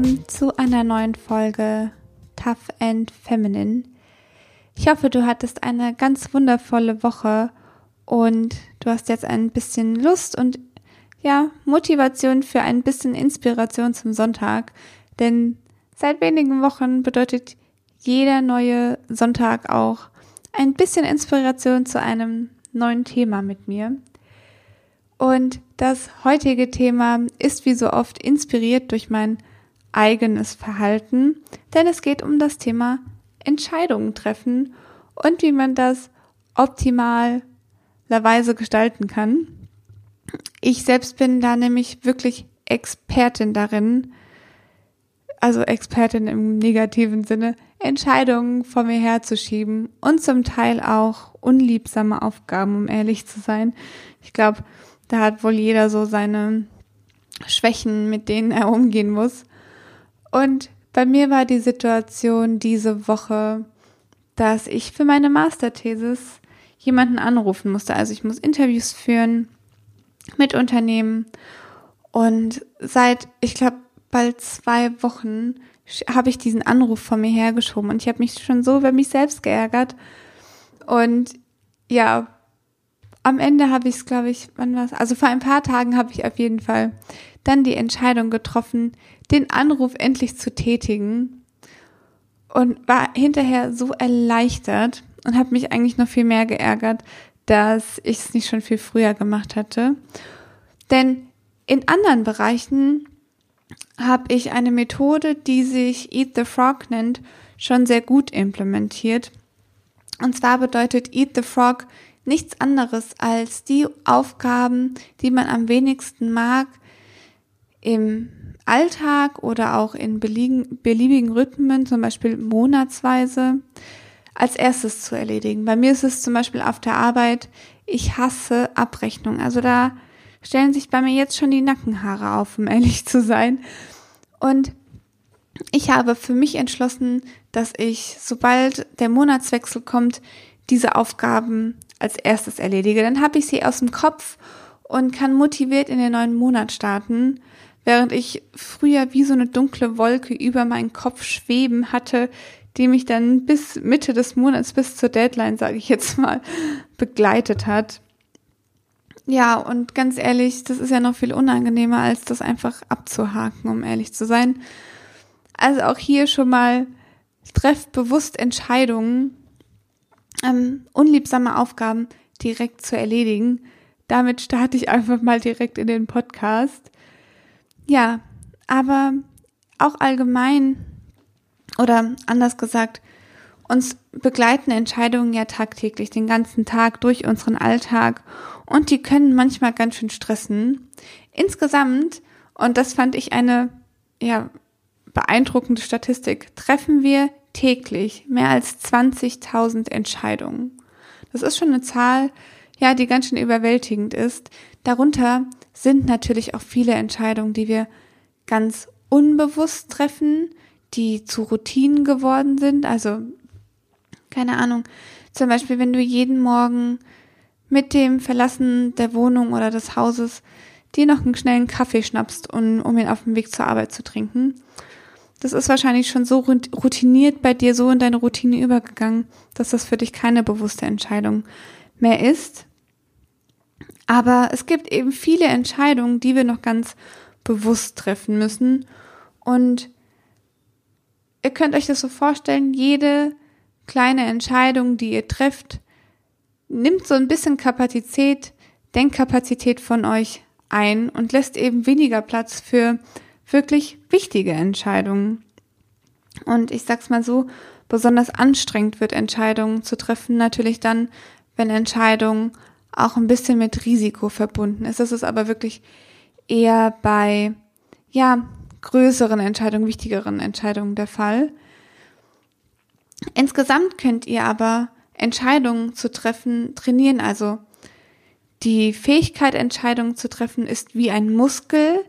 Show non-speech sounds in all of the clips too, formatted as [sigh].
willkommen zu einer neuen Folge Tough and Feminine. Ich hoffe, du hattest eine ganz wundervolle Woche und du hast jetzt ein bisschen Lust und ja, Motivation für ein bisschen Inspiration zum Sonntag, denn seit wenigen Wochen bedeutet jeder neue Sonntag auch ein bisschen Inspiration zu einem neuen Thema mit mir. Und das heutige Thema ist wie so oft inspiriert durch mein eigenes Verhalten, denn es geht um das Thema Entscheidungen treffen und wie man das optimalerweise gestalten kann. Ich selbst bin da nämlich wirklich Expertin darin, also Expertin im negativen Sinne, Entscheidungen vor mir herzuschieben und zum Teil auch unliebsame Aufgaben, um ehrlich zu sein. Ich glaube, da hat wohl jeder so seine Schwächen, mit denen er umgehen muss. Und bei mir war die Situation diese Woche, dass ich für meine Masterthesis jemanden anrufen musste. Also ich muss Interviews führen mit Unternehmen. Und seit, ich glaube, bald zwei Wochen habe ich diesen Anruf von mir hergeschoben. Und ich habe mich schon so über mich selbst geärgert. Und ja, am Ende habe ich es, glaube ich, wann war es? Also vor ein paar Tagen habe ich auf jeden Fall dann die Entscheidung getroffen, den Anruf endlich zu tätigen und war hinterher so erleichtert und habe mich eigentlich noch viel mehr geärgert, dass ich es nicht schon viel früher gemacht hatte. Denn in anderen Bereichen habe ich eine Methode, die sich Eat the Frog nennt, schon sehr gut implementiert. Und zwar bedeutet Eat the Frog nichts anderes als die Aufgaben, die man am wenigsten mag, im Alltag oder auch in beliebigen Rhythmen, zum Beispiel monatsweise, als erstes zu erledigen. Bei mir ist es zum Beispiel auf der Arbeit, ich hasse Abrechnung. Also da stellen sich bei mir jetzt schon die Nackenhaare auf, um [laughs] ehrlich zu sein. Und ich habe für mich entschlossen, dass ich, sobald der Monatswechsel kommt, diese Aufgaben als erstes erledige. Dann habe ich sie aus dem Kopf und kann motiviert in den neuen Monat starten, während ich früher wie so eine dunkle Wolke über meinen Kopf schweben hatte, die mich dann bis Mitte des Monats, bis zur Deadline, sage ich jetzt mal, [laughs] begleitet hat. Ja, und ganz ehrlich, das ist ja noch viel unangenehmer, als das einfach abzuhaken, um ehrlich zu sein. Also auch hier schon mal trefft bewusst Entscheidungen, ähm, unliebsame Aufgaben direkt zu erledigen. Damit starte ich einfach mal direkt in den Podcast. Ja, aber auch allgemein oder anders gesagt, uns begleiten Entscheidungen ja tagtäglich den ganzen Tag durch unseren Alltag und die können manchmal ganz schön stressen. Insgesamt, und das fand ich eine ja, beeindruckende Statistik, treffen wir täglich mehr als 20.000 Entscheidungen. Das ist schon eine Zahl, ja, die ganz schön überwältigend ist. Darunter sind natürlich auch viele Entscheidungen, die wir ganz unbewusst treffen, die zu Routinen geworden sind. Also, keine Ahnung, zum Beispiel, wenn du jeden Morgen mit dem Verlassen der Wohnung oder des Hauses dir noch einen schnellen Kaffee schnappst, um, um ihn auf dem Weg zur Arbeit zu trinken das ist wahrscheinlich schon so routiniert bei dir, so in deine Routine übergegangen, dass das für dich keine bewusste Entscheidung mehr ist. Aber es gibt eben viele Entscheidungen, die wir noch ganz bewusst treffen müssen. Und ihr könnt euch das so vorstellen, jede kleine Entscheidung, die ihr trefft, nimmt so ein bisschen Kapazität, Denkkapazität von euch ein und lässt eben weniger Platz für wirklich wichtige Entscheidungen. Und ich sag's mal so, besonders anstrengend wird Entscheidungen zu treffen, natürlich dann, wenn Entscheidungen auch ein bisschen mit Risiko verbunden ist. Das ist aber wirklich eher bei, ja, größeren Entscheidungen, wichtigeren Entscheidungen der Fall. Insgesamt könnt ihr aber Entscheidungen zu treffen trainieren. Also die Fähigkeit, Entscheidungen zu treffen, ist wie ein Muskel,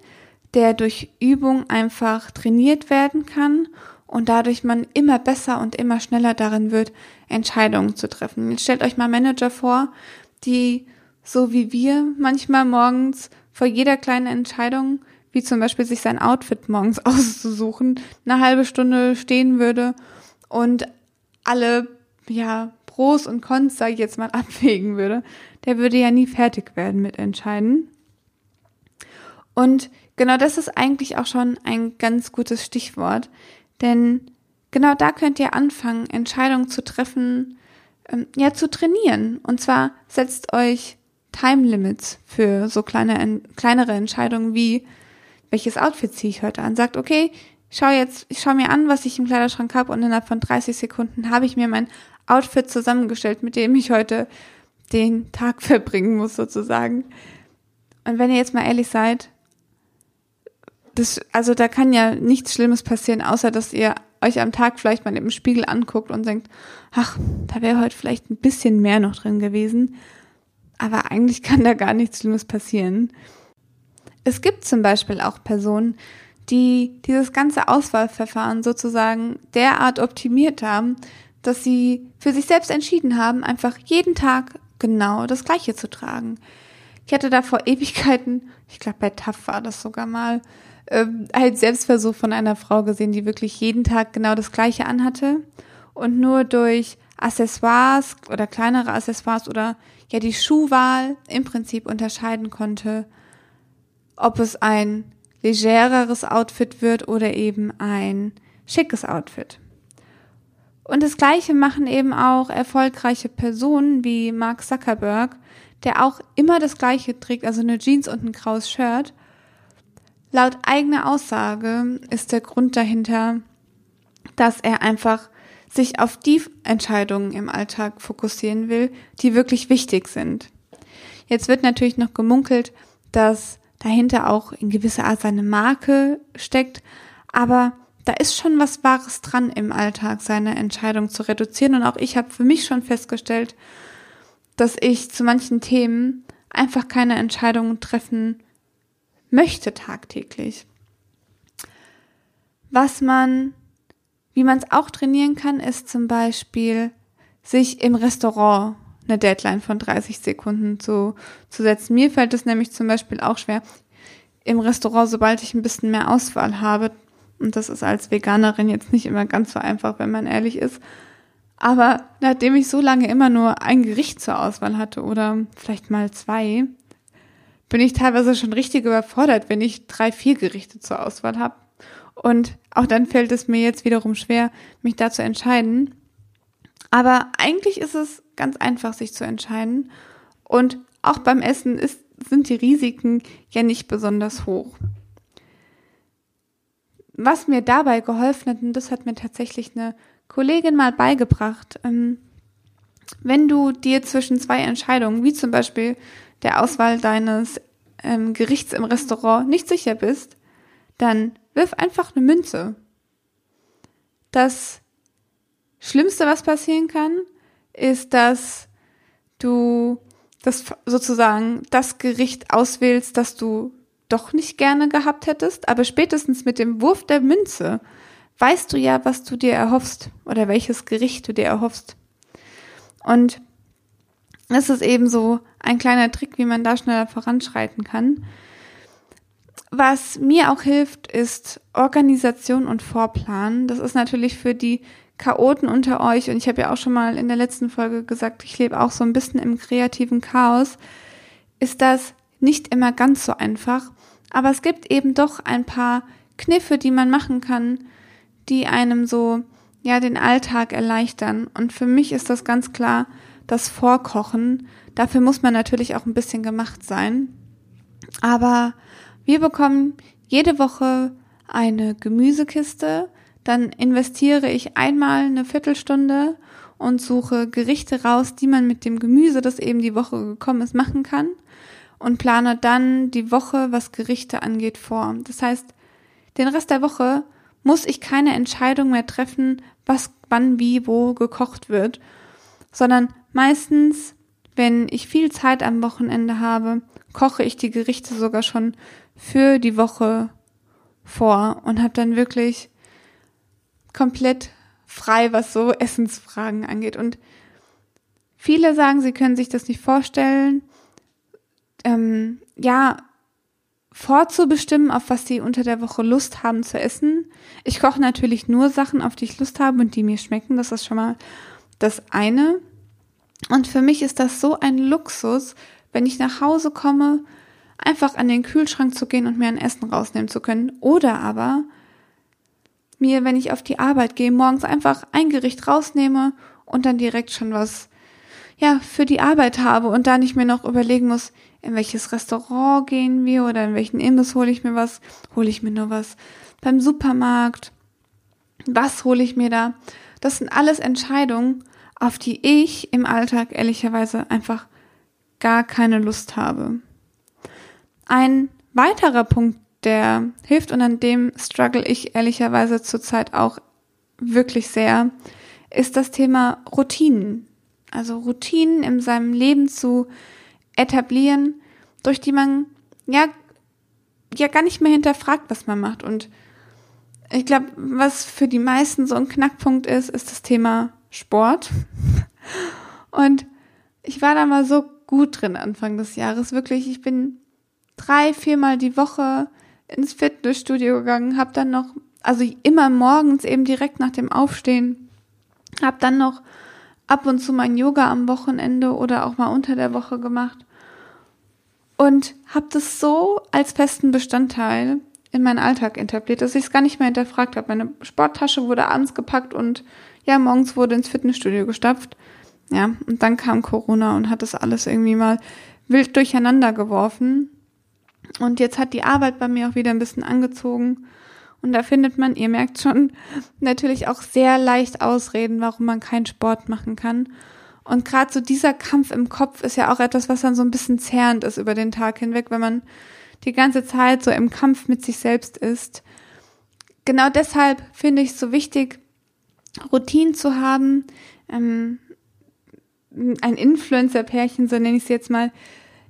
der durch Übung einfach trainiert werden kann und dadurch man immer besser und immer schneller darin wird, Entscheidungen zu treffen. Jetzt stellt euch mal Manager vor, die so wie wir manchmal morgens vor jeder kleinen Entscheidung wie zum Beispiel sich sein Outfit morgens [laughs] auszusuchen, eine halbe Stunde stehen würde und alle, ja, Pros und Cons, sage ich jetzt mal, [laughs] abwägen würde, der würde ja nie fertig werden mit Entscheiden. Und genau das ist eigentlich auch schon ein ganz gutes Stichwort, denn genau da könnt ihr anfangen, Entscheidungen zu treffen, ähm, ja, zu trainieren. Und zwar setzt euch Time Limits für so kleine, kleinere Entscheidungen wie, welches Outfit ziehe ich heute an? Sagt, okay, schau jetzt, ich schau mir an, was ich im Kleiderschrank habe und innerhalb von 30 Sekunden habe ich mir mein Outfit zusammengestellt, mit dem ich heute den Tag [laughs] verbringen muss, sozusagen. Und wenn ihr jetzt mal ehrlich seid, das, also da kann ja nichts Schlimmes passieren, außer dass ihr euch am Tag vielleicht mal im Spiegel anguckt und denkt, ach, da wäre heute vielleicht ein bisschen mehr noch drin gewesen. Aber eigentlich kann da gar nichts Schlimmes passieren. Es gibt zum Beispiel auch Personen, die dieses ganze Auswahlverfahren sozusagen derart optimiert haben, dass sie für sich selbst entschieden haben, einfach jeden Tag genau das Gleiche zu tragen. Ich hatte da vor Ewigkeiten, ich glaube bei TAF war das sogar mal, äh, halt Selbstversuch von einer Frau gesehen, die wirklich jeden Tag genau das Gleiche anhatte und nur durch Accessoires oder kleinere Accessoires oder ja die Schuhwahl im Prinzip unterscheiden konnte, ob es ein legereres Outfit wird oder eben ein schickes Outfit. Und das Gleiche machen eben auch erfolgreiche Personen wie Mark Zuckerberg, der auch immer das Gleiche trägt, also eine Jeans und ein graues Shirt. Laut eigener Aussage ist der Grund dahinter, dass er einfach sich auf die Entscheidungen im Alltag fokussieren will, die wirklich wichtig sind. Jetzt wird natürlich noch gemunkelt, dass dahinter auch in gewisser Art seine Marke steckt, aber da ist schon was Wahres dran im Alltag, seine Entscheidung zu reduzieren. Und auch ich habe für mich schon festgestellt, dass ich zu manchen Themen einfach keine Entscheidungen treffen möchte tagtäglich. Was man, wie man es auch trainieren kann, ist zum Beispiel, sich im Restaurant eine Deadline von 30 Sekunden zu, zu setzen. Mir fällt es nämlich zum Beispiel auch schwer, im Restaurant, sobald ich ein bisschen mehr Auswahl habe, und das ist als Veganerin jetzt nicht immer ganz so einfach, wenn man ehrlich ist. Aber nachdem ich so lange immer nur ein Gericht zur Auswahl hatte oder vielleicht mal zwei, bin ich teilweise schon richtig überfordert, wenn ich drei, vier Gerichte zur Auswahl habe. Und auch dann fällt es mir jetzt wiederum schwer, mich da zu entscheiden. Aber eigentlich ist es ganz einfach, sich zu entscheiden. Und auch beim Essen ist, sind die Risiken ja nicht besonders hoch was mir dabei geholfen hat, und das hat mir tatsächlich eine Kollegin mal beigebracht, ähm, wenn du dir zwischen zwei Entscheidungen, wie zum Beispiel der Auswahl deines ähm, Gerichts im Restaurant, nicht sicher bist, dann wirf einfach eine Münze. Das Schlimmste, was passieren kann, ist, dass du das sozusagen das Gericht auswählst, das du doch nicht gerne gehabt hättest, aber spätestens mit dem Wurf der Münze weißt du ja, was du dir erhoffst oder welches Gericht du dir erhoffst. Und das ist eben so ein kleiner Trick, wie man da schneller voranschreiten kann. Was mir auch hilft, ist Organisation und Vorplan. Das ist natürlich für die Chaoten unter euch und ich habe ja auch schon mal in der letzten Folge gesagt, ich lebe auch so ein bisschen im kreativen Chaos. Ist das nicht immer ganz so einfach. Aber es gibt eben doch ein paar Kniffe, die man machen kann, die einem so, ja, den Alltag erleichtern. Und für mich ist das ganz klar das Vorkochen. Dafür muss man natürlich auch ein bisschen gemacht sein. Aber wir bekommen jede Woche eine Gemüsekiste. Dann investiere ich einmal eine Viertelstunde und suche Gerichte raus, die man mit dem Gemüse, das eben die Woche gekommen ist, machen kann und plane dann die Woche, was Gerichte angeht, vor. Das heißt, den Rest der Woche muss ich keine Entscheidung mehr treffen, was wann wie wo gekocht wird, sondern meistens, wenn ich viel Zeit am Wochenende habe, koche ich die Gerichte sogar schon für die Woche vor und habe dann wirklich komplett frei, was so Essensfragen angeht. Und viele sagen, sie können sich das nicht vorstellen, ähm, ja, vorzubestimmen, auf was sie unter der Woche Lust haben zu essen. Ich koche natürlich nur Sachen, auf die ich Lust habe und die mir schmecken. Das ist schon mal das eine. Und für mich ist das so ein Luxus, wenn ich nach Hause komme, einfach an den Kühlschrank zu gehen und mir ein Essen rausnehmen zu können. Oder aber mir, wenn ich auf die Arbeit gehe, morgens einfach ein Gericht rausnehme und dann direkt schon was, ja, für die Arbeit habe und da nicht mehr noch überlegen muss, in welches Restaurant gehen wir oder in welchen Imbiss hole ich mir was, hole ich mir nur was beim Supermarkt, was hole ich mir da. Das sind alles Entscheidungen, auf die ich im Alltag ehrlicherweise einfach gar keine Lust habe. Ein weiterer Punkt, der hilft und an dem struggle ich ehrlicherweise zurzeit auch wirklich sehr, ist das Thema Routinen. Also Routinen in seinem Leben zu etablieren, durch die man ja ja gar nicht mehr hinterfragt, was man macht. Und ich glaube, was für die meisten so ein Knackpunkt ist, ist das Thema Sport. Und ich war da mal so gut drin Anfang des Jahres. Wirklich, ich bin drei, viermal die Woche ins Fitnessstudio gegangen, habe dann noch, also immer morgens eben direkt nach dem Aufstehen, habe dann noch ab und zu mein Yoga am Wochenende oder auch mal unter der Woche gemacht und habe das so als festen Bestandteil in meinen Alltag etabliert, dass ich es gar nicht mehr hinterfragt habe. Meine Sporttasche wurde abends gepackt und ja, morgens wurde ins Fitnessstudio gestapft. Ja, und dann kam Corona und hat das alles irgendwie mal wild durcheinander geworfen. Und jetzt hat die Arbeit bei mir auch wieder ein bisschen angezogen. Und da findet man, ihr merkt schon, natürlich auch sehr leicht Ausreden, warum man keinen Sport machen kann. Und gerade so dieser Kampf im Kopf ist ja auch etwas, was dann so ein bisschen zerrend ist über den Tag hinweg, wenn man die ganze Zeit so im Kampf mit sich selbst ist. Genau deshalb finde ich es so wichtig, Routinen zu haben. Ähm, ein Influencer-Pärchen, so nenne ich es jetzt mal,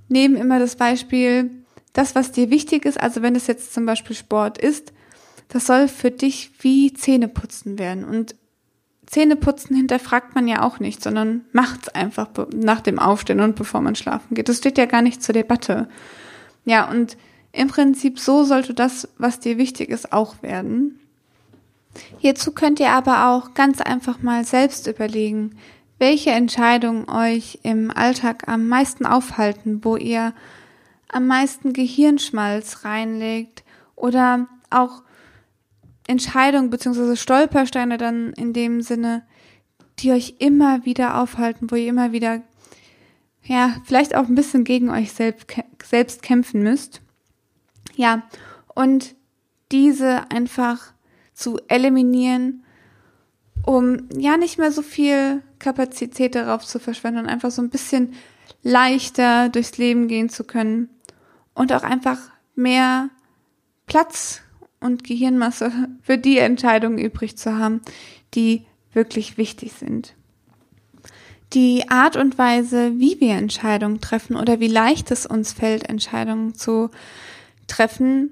nehmen immer das Beispiel, das, was dir wichtig ist, also wenn es jetzt zum Beispiel Sport ist, das soll für dich wie Zähneputzen werden. Und Zähneputzen hinterfragt man ja auch nicht, sondern macht's einfach nach dem Aufstehen und bevor man schlafen geht. Das steht ja gar nicht zur Debatte. Ja, und im Prinzip so sollte das, was dir wichtig ist, auch werden. Hierzu könnt ihr aber auch ganz einfach mal selbst überlegen, welche Entscheidungen euch im Alltag am meisten aufhalten, wo ihr am meisten Gehirnschmalz reinlegt oder auch Entscheidungen beziehungsweise Stolpersteine dann in dem Sinne, die euch immer wieder aufhalten, wo ihr immer wieder, ja, vielleicht auch ein bisschen gegen euch selbst, kämpfen müsst. Ja, und diese einfach zu eliminieren, um ja nicht mehr so viel Kapazität darauf zu verschwenden und einfach so ein bisschen leichter durchs Leben gehen zu können und auch einfach mehr Platz und Gehirnmasse für die Entscheidungen übrig zu haben, die wirklich wichtig sind. Die Art und Weise, wie wir Entscheidungen treffen oder wie leicht es uns fällt, Entscheidungen zu treffen,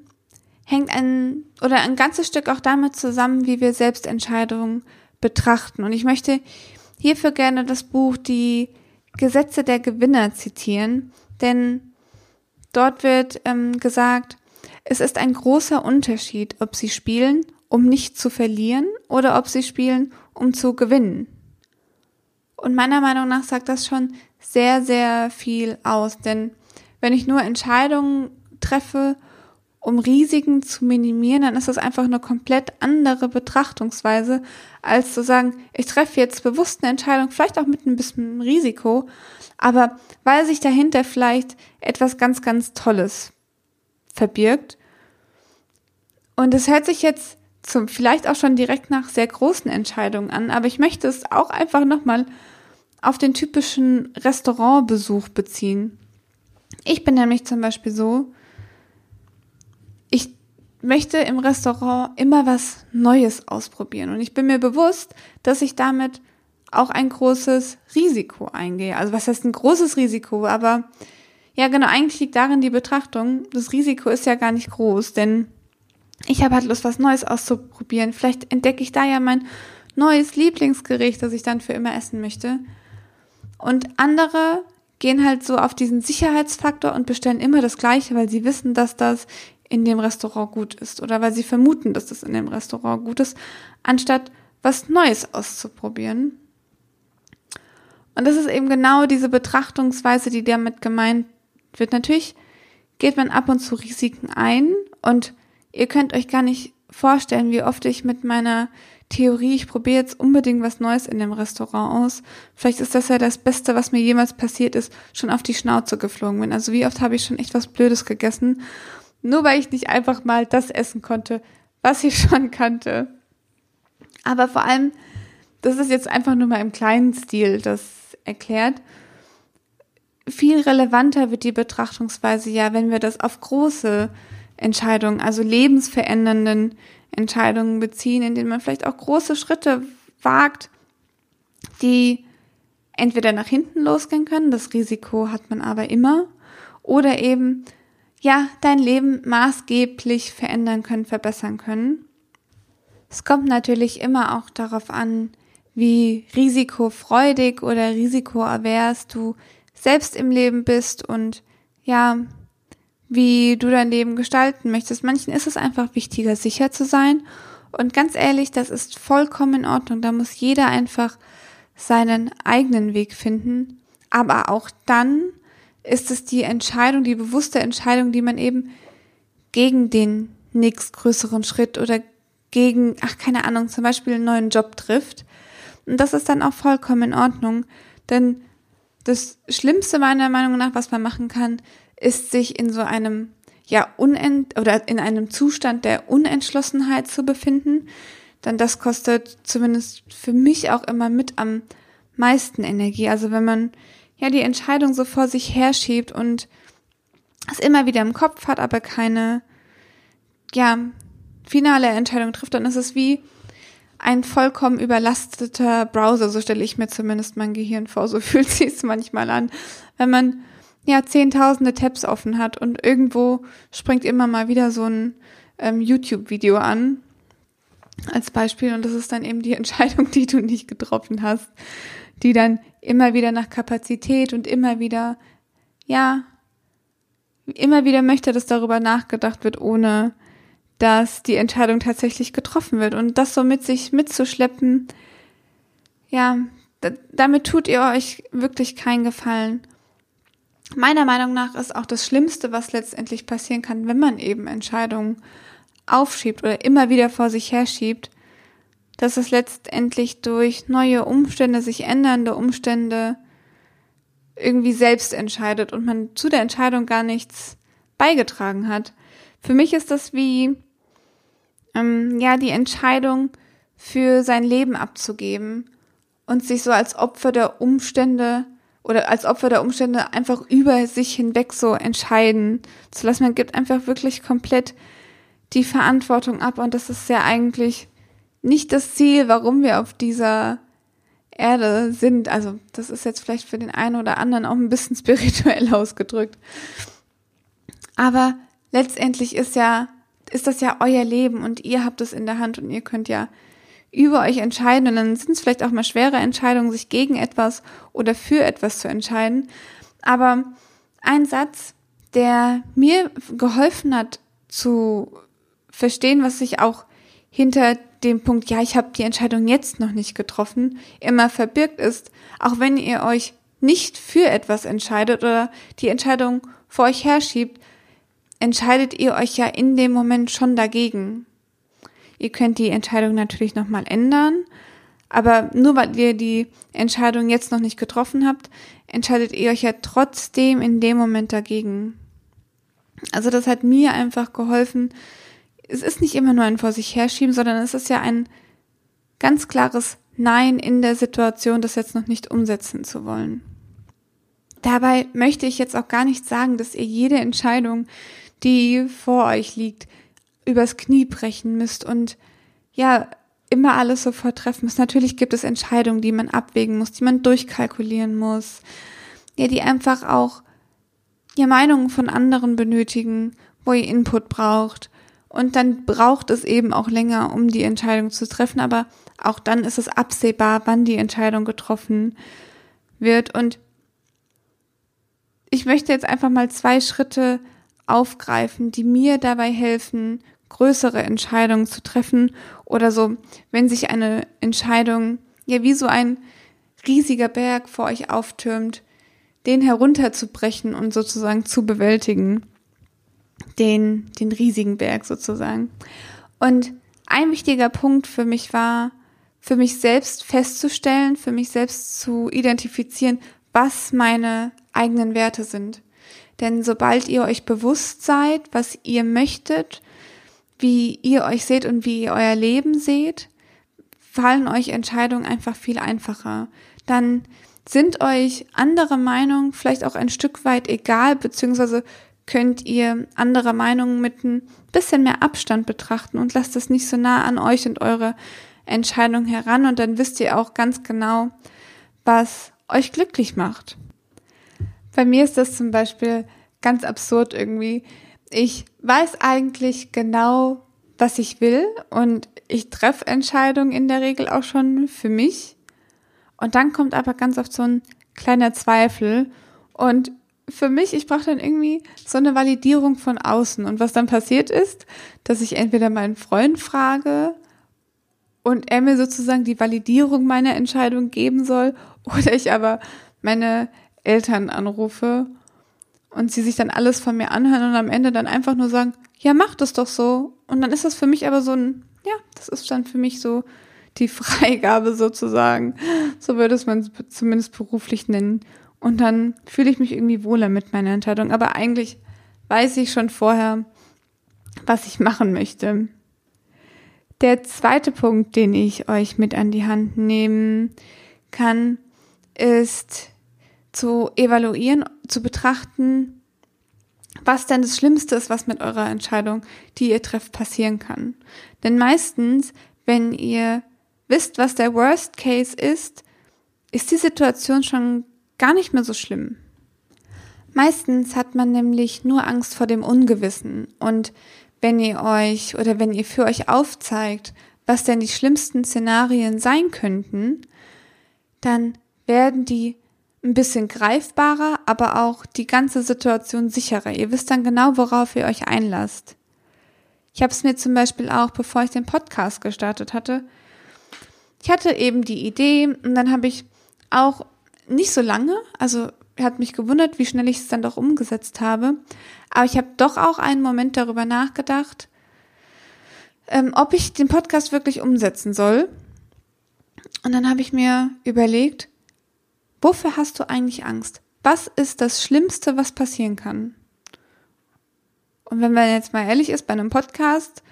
hängt ein oder ein ganzes Stück auch damit zusammen, wie wir selbst Entscheidungen betrachten. Und ich möchte hierfür gerne das Buch Die Gesetze der Gewinner zitieren, denn Dort wird ähm, gesagt, es ist ein großer Unterschied, ob sie spielen, um nicht zu verlieren oder ob sie spielen, um zu gewinnen. Und meiner Meinung nach sagt das schon sehr, sehr viel aus, denn wenn ich nur Entscheidungen treffe, um Risiken zu minimieren, dann ist das einfach eine komplett andere Betrachtungsweise, als zu sagen, ich treffe jetzt bewusst eine Entscheidung, vielleicht auch mit ein bisschen Risiko, aber weil sich dahinter vielleicht etwas ganz, ganz Tolles verbirgt. Und es hört sich jetzt zum, vielleicht auch schon direkt nach sehr großen Entscheidungen an, aber ich möchte es auch einfach nochmal auf den typischen Restaurantbesuch beziehen. Ich bin nämlich zum Beispiel so, ich möchte im Restaurant immer was Neues ausprobieren und ich bin mir bewusst, dass ich damit auch ein großes Risiko eingehe. Also was heißt ein großes Risiko? Aber ja, genau, eigentlich liegt darin die Betrachtung, das Risiko ist ja gar nicht groß, denn ich habe halt Lust, was Neues auszuprobieren. Vielleicht entdecke ich da ja mein neues Lieblingsgericht, das ich dann für immer essen möchte. Und andere gehen halt so auf diesen Sicherheitsfaktor und bestellen immer das Gleiche, weil sie wissen, dass das in dem Restaurant gut ist oder weil sie vermuten, dass das in dem Restaurant gut ist, anstatt was Neues auszuprobieren. Und das ist eben genau diese Betrachtungsweise, die damit gemeint wird. Natürlich geht man ab und zu Risiken ein und ihr könnt euch gar nicht vorstellen, wie oft ich mit meiner Theorie, ich probiere jetzt unbedingt was Neues in dem Restaurant aus. Vielleicht ist das ja das Beste, was mir jemals passiert ist, schon auf die Schnauze geflogen bin. Also wie oft habe ich schon echt was Blödes gegessen, nur weil ich nicht einfach mal das essen konnte, was ich [laughs] schon kannte. Aber vor allem, das ist jetzt einfach nur mal im kleinen Stil das erklärt. Viel relevanter wird die Betrachtungsweise ja, wenn wir das auf große Entscheidungen, also lebensverändernden Entscheidungen beziehen, in denen man vielleicht auch große Schritte wagt, die entweder nach hinten losgehen können, das Risiko hat man aber immer, oder eben, ja, dein Leben maßgeblich verändern können, verbessern können. Es kommt natürlich immer auch darauf an, wie risikofreudig oder risikoavers du selbst im Leben bist und ja, wie du dein Leben gestalten möchtest. Manchen ist es einfach wichtiger, sicher zu sein. Und ganz ehrlich, das ist vollkommen in Ordnung. Da muss jeder einfach seinen eigenen Weg finden. Aber auch dann ist es die Entscheidung, die bewusste Entscheidung, die man eben gegen den nächstgrößeren Schritt oder gegen, ach keine Ahnung, zum Beispiel einen neuen Job trifft. Und das ist dann auch vollkommen in Ordnung. Denn das Schlimmste meiner Meinung nach, was man machen kann, ist sich in so einem ja unent oder in einem Zustand der Unentschlossenheit zu befinden, dann das kostet zumindest für mich auch immer mit am meisten Energie. Also wenn man ja die Entscheidung so vor sich herschiebt und es immer wieder im Kopf hat, aber keine ja finale Entscheidung trifft, dann ist es wie ein vollkommen überlasteter Browser, so stelle ich mir zumindest mein Gehirn vor, so [laughs] fühlt sich es manchmal an, wenn man ja zehntausende Tabs offen hat und irgendwo springt immer mal wieder so ein ähm, YouTube-Video an als Beispiel und das ist dann eben die [laughs] Entscheidung, die du nicht getroffen hast, die dann immer wieder nach Kapazität und immer wieder, ja, immer wieder möchte, dass darüber nachgedacht wird, ohne dass die Entscheidung tatsächlich getroffen wird und das so mit sich mitzuschleppen, ja, damit tut ihr euch wirklich keinen Gefallen meiner Meinung nach ist auch das Schlimmste, was letztendlich passieren kann, wenn man eben Entscheidungen aufschiebt oder immer wieder vor sich herschiebt, dass es letztendlich durch neue Umstände, sich ändernde Umstände irgendwie selbst entscheidet und man zu der Entscheidung gar nichts beigetragen hat. Für mich ist das wie, ähm, ja, die Entscheidung für sein Leben abzugeben und sich so als Opfer der Umstände oder als Opfer der Umstände einfach über sich hinweg so entscheiden zu lassen. Man gibt einfach wirklich komplett die Verantwortung ab und das ist ja eigentlich nicht das Ziel, warum wir auf dieser Erde sind. Also das ist jetzt vielleicht für den einen oder anderen auch ein bisschen [laughs] spirituell ausgedrückt. Aber letztendlich ist ja, ist das ja euer Leben und ihr habt es in der Hand und ihr könnt ja über euch entscheiden und dann sind es vielleicht auch mal schwere Entscheidungen, sich gegen etwas oder für etwas zu entscheiden. Aber ein Satz, der mir geholfen hat zu verstehen, was sich auch hinter dem Punkt, ja, ich habe die Entscheidung jetzt noch nicht getroffen, immer verbirgt ist, auch wenn ihr euch nicht für etwas entscheidet oder die Entscheidung vor euch herschiebt, entscheidet ihr euch ja in dem Moment schon dagegen. Ihr könnt die Entscheidung natürlich nochmal ändern, aber nur weil ihr die Entscheidung jetzt noch nicht getroffen habt, entscheidet ihr euch ja trotzdem in dem Moment dagegen. Also das hat mir einfach geholfen. Es ist nicht immer nur ein vor sich herschieben, sondern es ist ja ein ganz klares Nein in der Situation, das jetzt noch nicht umsetzen zu wollen. Dabei möchte ich jetzt auch gar nicht sagen, dass ihr jede Entscheidung, die vor euch liegt, übers Knie brechen müsst und ja, immer alles sofort treffen müsst. Natürlich gibt es Entscheidungen, die man abwägen muss, die man durchkalkulieren muss, ja, die einfach auch ja Meinungen von anderen benötigen, wo ihr Input braucht. Und dann braucht es eben auch länger, um die Entscheidung zu treffen, aber auch dann ist es absehbar, wann die Entscheidung getroffen wird. Und ich möchte jetzt einfach mal zwei Schritte aufgreifen, die mir dabei helfen, größere Entscheidungen zu treffen oder so, wenn sich eine Entscheidung ja wie so ein riesiger Berg vor euch auftürmt, den herunterzubrechen und sozusagen zu bewältigen. Den, den riesigen Berg sozusagen. Und ein wichtiger Punkt für mich war, für mich selbst festzustellen, für mich selbst zu identifizieren, was meine eigenen Werte sind. Denn sobald ihr euch bewusst seid, was ihr möchtet, wie ihr euch seht und wie ihr euer Leben seht, fallen euch Entscheidungen einfach viel einfacher. Dann sind euch andere Meinungen vielleicht auch ein Stück weit egal, beziehungsweise könnt ihr andere Meinungen mit ein bisschen mehr Abstand betrachten und lasst es nicht so nah an euch und eure Entscheidung heran und dann wisst ihr auch ganz genau, was euch glücklich macht. Bei mir ist das zum Beispiel ganz absurd irgendwie. Ich weiß eigentlich genau, was ich will und ich treffe Entscheidungen in der Regel auch schon für mich. Und dann kommt aber ganz oft so ein kleiner Zweifel und für mich, ich brauche dann irgendwie so eine Validierung von außen. Und was dann passiert ist, dass ich entweder meinen Freund frage und er mir sozusagen die Validierung meiner Entscheidung geben soll [laughs] oder ich aber meine Eltern anrufe und sie sich dann alles von mir anhören und am Ende dann einfach nur sagen, ja, mach das doch so. Und dann ist das für mich aber so ein, ja, das ist dann für mich so die [laughs] Freigabe sozusagen. So würde es man zumindest beruflich nennen. Und dann fühle ich mich irgendwie wohler mit meiner Entscheidung. Aber eigentlich weiß ich schon vorher, was ich machen möchte. Der zweite Punkt, den ich euch mit an die Hand nehmen kann, ist zu evaluieren, zu betrachten, was denn das Schlimmste ist, was mit eurer Entscheidung, die ihr trefft, passieren kann. Denn meistens, wenn ihr wisst, was der Worst Case ist, ist die Situation schon gar nicht mehr so schlimm. Meistens hat man nämlich nur Angst vor dem Ungewissen und wenn ihr euch oder wenn ihr für euch aufzeigt, was denn die schlimmsten Szenarien sein könnten, dann werden die ein bisschen greifbarer, aber auch die ganze Situation sicherer. Ihr wisst dann genau, worauf ihr euch einlasst. Ich habe es mir zum Beispiel auch, bevor ich den Podcast gestartet hatte, ich hatte eben die Idee und dann habe ich auch nicht so lange, also hat mich gewundert, wie schnell ich es dann doch umgesetzt habe, aber ich habe doch auch einen Moment darüber nachgedacht, ähm, ob ich den Podcast wirklich umsetzen soll. Und dann habe ich mir überlegt, Wofür hast du eigentlich Angst? Was ist das Schlimmste, was passieren kann? Und wenn man jetzt mal ehrlich ist, bei einem Podcast,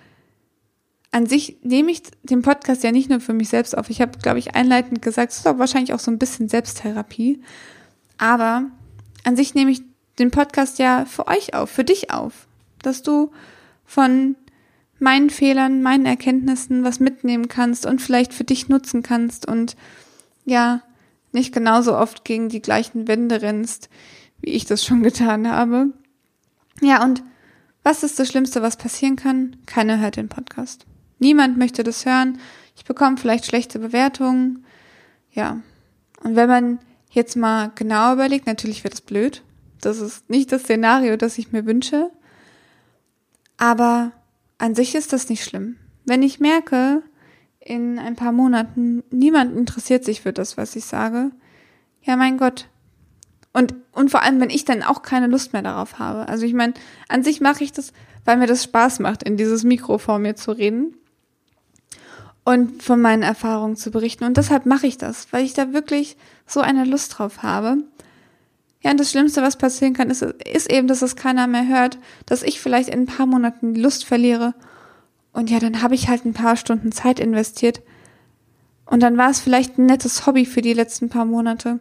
an sich nehme ich den Podcast ja nicht nur für mich selbst auf. Ich habe, glaube ich, einleitend gesagt, es ist auch wahrscheinlich auch so ein bisschen Selbsttherapie. Aber an sich nehme ich den Podcast ja für euch auf, für dich auf. Dass du von meinen Fehlern, meinen Erkenntnissen was mitnehmen kannst und vielleicht für dich nutzen kannst und ja, nicht genauso oft gegen die gleichen Wände rennst, wie ich das schon [laughs] getan habe. Ja, und was ist das Schlimmste, was passieren kann? Keiner hört den Podcast. Niemand möchte das hören. Ich bekomme vielleicht schlechte Bewertungen. Ja. Und wenn man jetzt mal genau überlegt, natürlich wird es blöd. Das ist nicht das Szenario, das ich mir wünsche. Aber an sich ist das nicht schlimm. Wenn ich merke, in ein paar Monaten niemand interessiert sich für das, was ich sage, ja, mein Gott. Und, und vor allem, wenn ich dann auch keine Lust mehr darauf habe. Also ich meine, an sich mache ich das, weil mir das Spaß macht, in dieses Mikro vor mir zu reden und von meinen Erfahrungen zu berichten. Und deshalb mache ich das, weil ich da wirklich so eine Lust drauf habe. Ja, und das Schlimmste, was passieren kann, ist, ist eben, dass es keiner mehr hört, dass ich vielleicht in ein paar Monaten Lust verliere und ja, dann habe ich halt ein paar Stunden Zeit investiert. Und dann war es vielleicht ein nettes Hobby für die letzten paar Monate.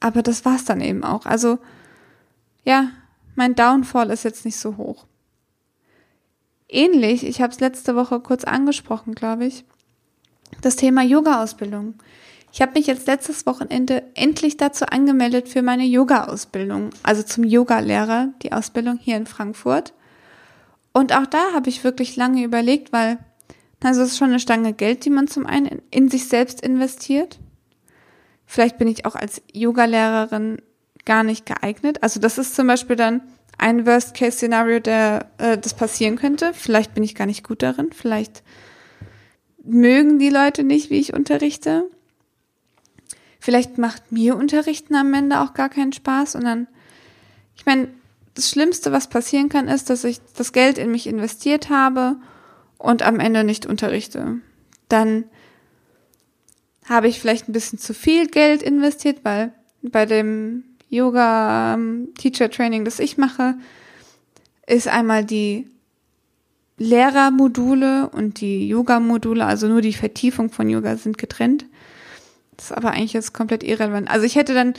Aber das war es dann eben auch. Also, ja, mein Downfall ist jetzt nicht so hoch. Ähnlich, ich habe es letzte Woche kurz angesprochen, glaube ich, das Thema Yoga-Ausbildung. Ich habe mich jetzt letztes Wochenende endlich dazu angemeldet für meine Yoga-Ausbildung, also zum Yoga-Lehrer, die Ausbildung hier in Frankfurt. Und auch da habe ich wirklich lange überlegt, weil, also es ist schon eine Stange Geld, die man zum einen in sich selbst investiert. Vielleicht bin ich auch als Yogalehrerin gar nicht geeignet. Also das ist zum Beispiel dann ein Worst-Case-Szenario, der äh, das passieren könnte. Vielleicht bin ich gar nicht gut darin. Vielleicht mögen die Leute nicht, wie ich unterrichte. Vielleicht macht mir Unterrichten am Ende auch gar keinen Spaß. Und dann, ich meine, das Schlimmste, was passieren kann, ist, dass ich das Geld in mich investiert habe und am Ende nicht unterrichte. Dann habe ich vielleicht ein bisschen zu viel Geld investiert, weil bei dem Yoga Teacher Training, das ich mache, ist einmal die Lehrermodule und die Yoga-Module, also nur die Vertiefung von Yoga sind getrennt. Das ist aber eigentlich jetzt komplett irrelevant. Also ich hätte dann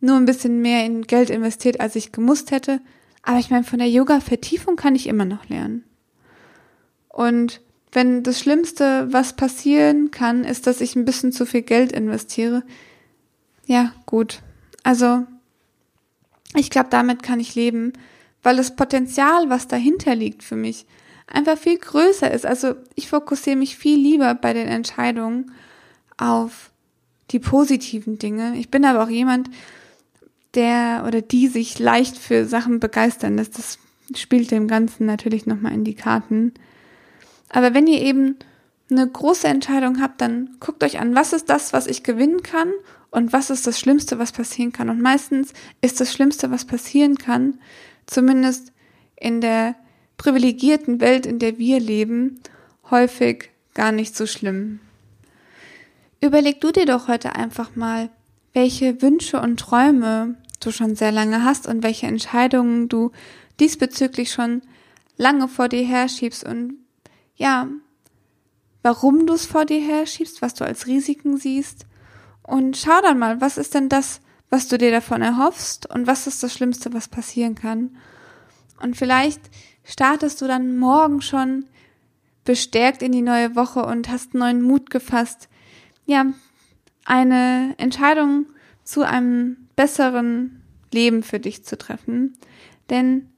nur ein bisschen mehr in Geld investiert, als ich gemusst hätte. Aber ich meine, von der Yoga-Vertiefung kann ich immer noch lernen. Und wenn das Schlimmste, was passieren kann, ist, dass ich ein bisschen zu viel Geld investiere, ja, gut. Also ich glaube, damit kann ich leben, weil das Potenzial, was dahinter liegt für mich, einfach viel größer ist. Also ich fokussiere mich viel lieber bei den Entscheidungen auf die positiven Dinge. Ich bin aber auch jemand, der oder die sich leicht für Sachen begeistern lässt. Das spielt dem Ganzen natürlich nochmal in die Karten. Aber wenn ihr eben eine große Entscheidung habt, dann guckt euch an, was ist das, was ich gewinnen kann und was ist das Schlimmste, was passieren kann. Und meistens ist das Schlimmste, was passieren kann, zumindest in der privilegierten Welt, in der wir leben, häufig gar nicht so schlimm. Überleg du dir doch heute einfach mal, welche Wünsche und Träume du schon sehr lange hast und welche Entscheidungen du diesbezüglich schon lange vor dir herschiebst und ja, warum du es vor dir herschiebst, was du als Risiken siehst und schau dann mal, was ist denn das, was du dir davon erhoffst und was ist das Schlimmste, was passieren kann. Und vielleicht startest du dann morgen schon bestärkt in die neue Woche und hast neuen Mut gefasst, ja, eine Entscheidung zu einem besseren Leben für dich zu treffen. Denn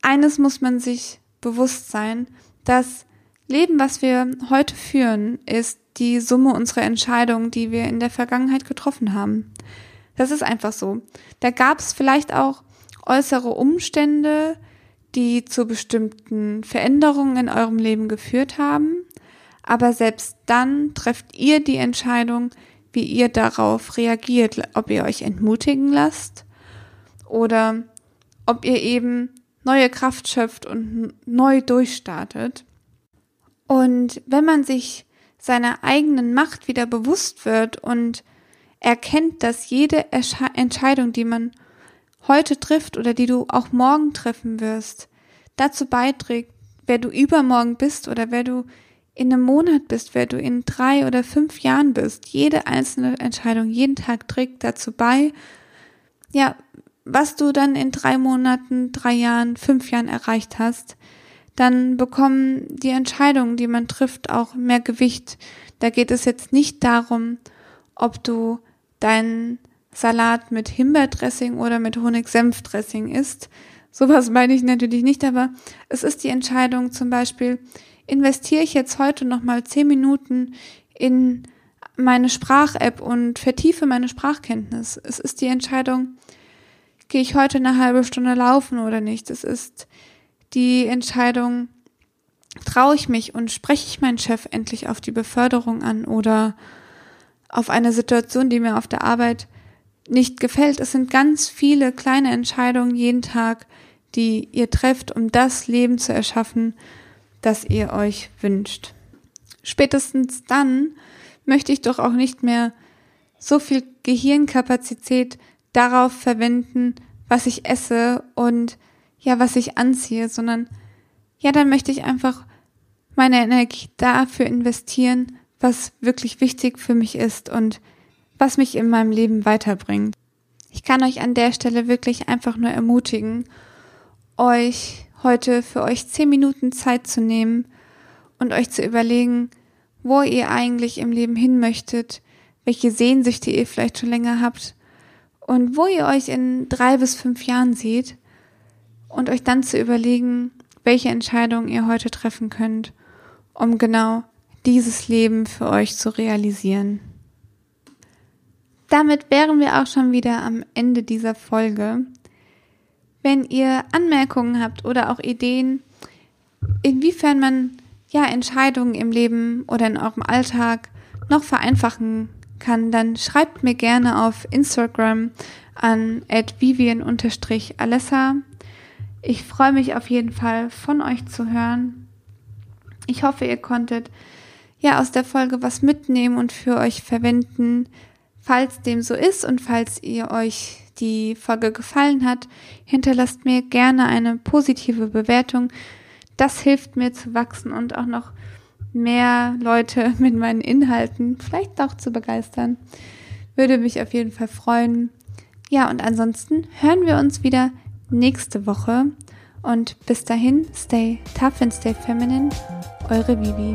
eines muss man sich bewusst sein, das Leben, was wir heute führen, ist die Summe unserer Entscheidungen, die wir in der Vergangenheit getroffen haben. Das ist einfach so. Da gab es vielleicht auch äußere Umstände, die zu bestimmten Veränderungen in eurem Leben geführt haben. Aber selbst dann trefft ihr die Entscheidung, wie ihr darauf reagiert, ob ihr euch entmutigen lasst oder ob ihr eben neue Kraft schöpft und neu durchstartet. Und wenn man sich seiner eigenen Macht wieder bewusst wird und erkennt, dass jede Entscheidung, die man heute trifft oder die du auch morgen treffen wirst, dazu beiträgt, wer du übermorgen bist oder wer du in einem Monat bist, wer du in drei oder fünf Jahren bist. Jede einzelne Entscheidung, jeden Tag trägt dazu bei, ja, was du dann in drei Monaten, drei Jahren, fünf Jahren erreicht hast, dann bekommen die Entscheidungen, die man trifft, auch mehr Gewicht. Da geht es jetzt nicht darum, ob du deinen Salat mit Himbeerdressing oder mit Honig-Senf-Dressing isst. Sowas meine ich natürlich nicht, aber es ist die Entscheidung zum Beispiel, investiere ich jetzt heute nochmal zehn Minuten in meine Sprach-App und vertiefe meine Sprachkenntnis. Es ist die Entscheidung, gehe ich heute eine halbe Stunde laufen oder nicht. Es ist die Entscheidung, traue ich mich und spreche ich meinen Chef endlich auf die Beförderung an oder auf eine Situation, die mir auf der Arbeit nicht gefällt. Es sind ganz viele kleine Entscheidungen jeden Tag, die ihr trefft, um das Leben zu erschaffen, das ihr euch wünscht. Spätestens dann möchte ich doch auch nicht mehr so viel Gehirnkapazität darauf verwenden, was ich esse und ja, was ich anziehe, sondern ja, dann möchte ich einfach meine Energie dafür investieren, was wirklich wichtig für mich ist und was mich in meinem Leben weiterbringt. Ich kann euch an der Stelle wirklich einfach nur ermutigen, euch heute für euch zehn Minuten Zeit zu nehmen und euch zu überlegen, wo ihr eigentlich im Leben hin möchtet, welche Sehnsüchte ihr vielleicht schon länger habt und wo ihr euch in drei bis fünf Jahren seht und euch dann zu überlegen, welche Entscheidungen ihr heute treffen könnt, um genau dieses Leben für euch zu realisieren. damit wären wir auch schon wieder am Ende dieser Folge. Wenn ihr Anmerkungen habt oder auch Ideen, inwiefern man ja Entscheidungen im Leben oder in eurem Alltag noch vereinfachen kann, dann schreibt mir gerne auf Instagram an vivian-alessa. Ich freue mich auf jeden Fall von euch zu hören. Ich hoffe, ihr konntet ja aus der Folge was mitnehmen und für euch verwenden. Falls dem so ist und falls ihr euch die Folge gefallen hat, hinterlasst mir gerne eine positive Bewertung. Das hilft mir zu wachsen und auch noch mehr Leute [laughs] mit meinen Inhalten vielleicht auch zu begeistern. Würde mich auf jeden Fall freuen. Ja, und ansonsten hören wir uns wieder nächste Woche. Und bis dahin, stay tough and stay feminine. Eure Vivi.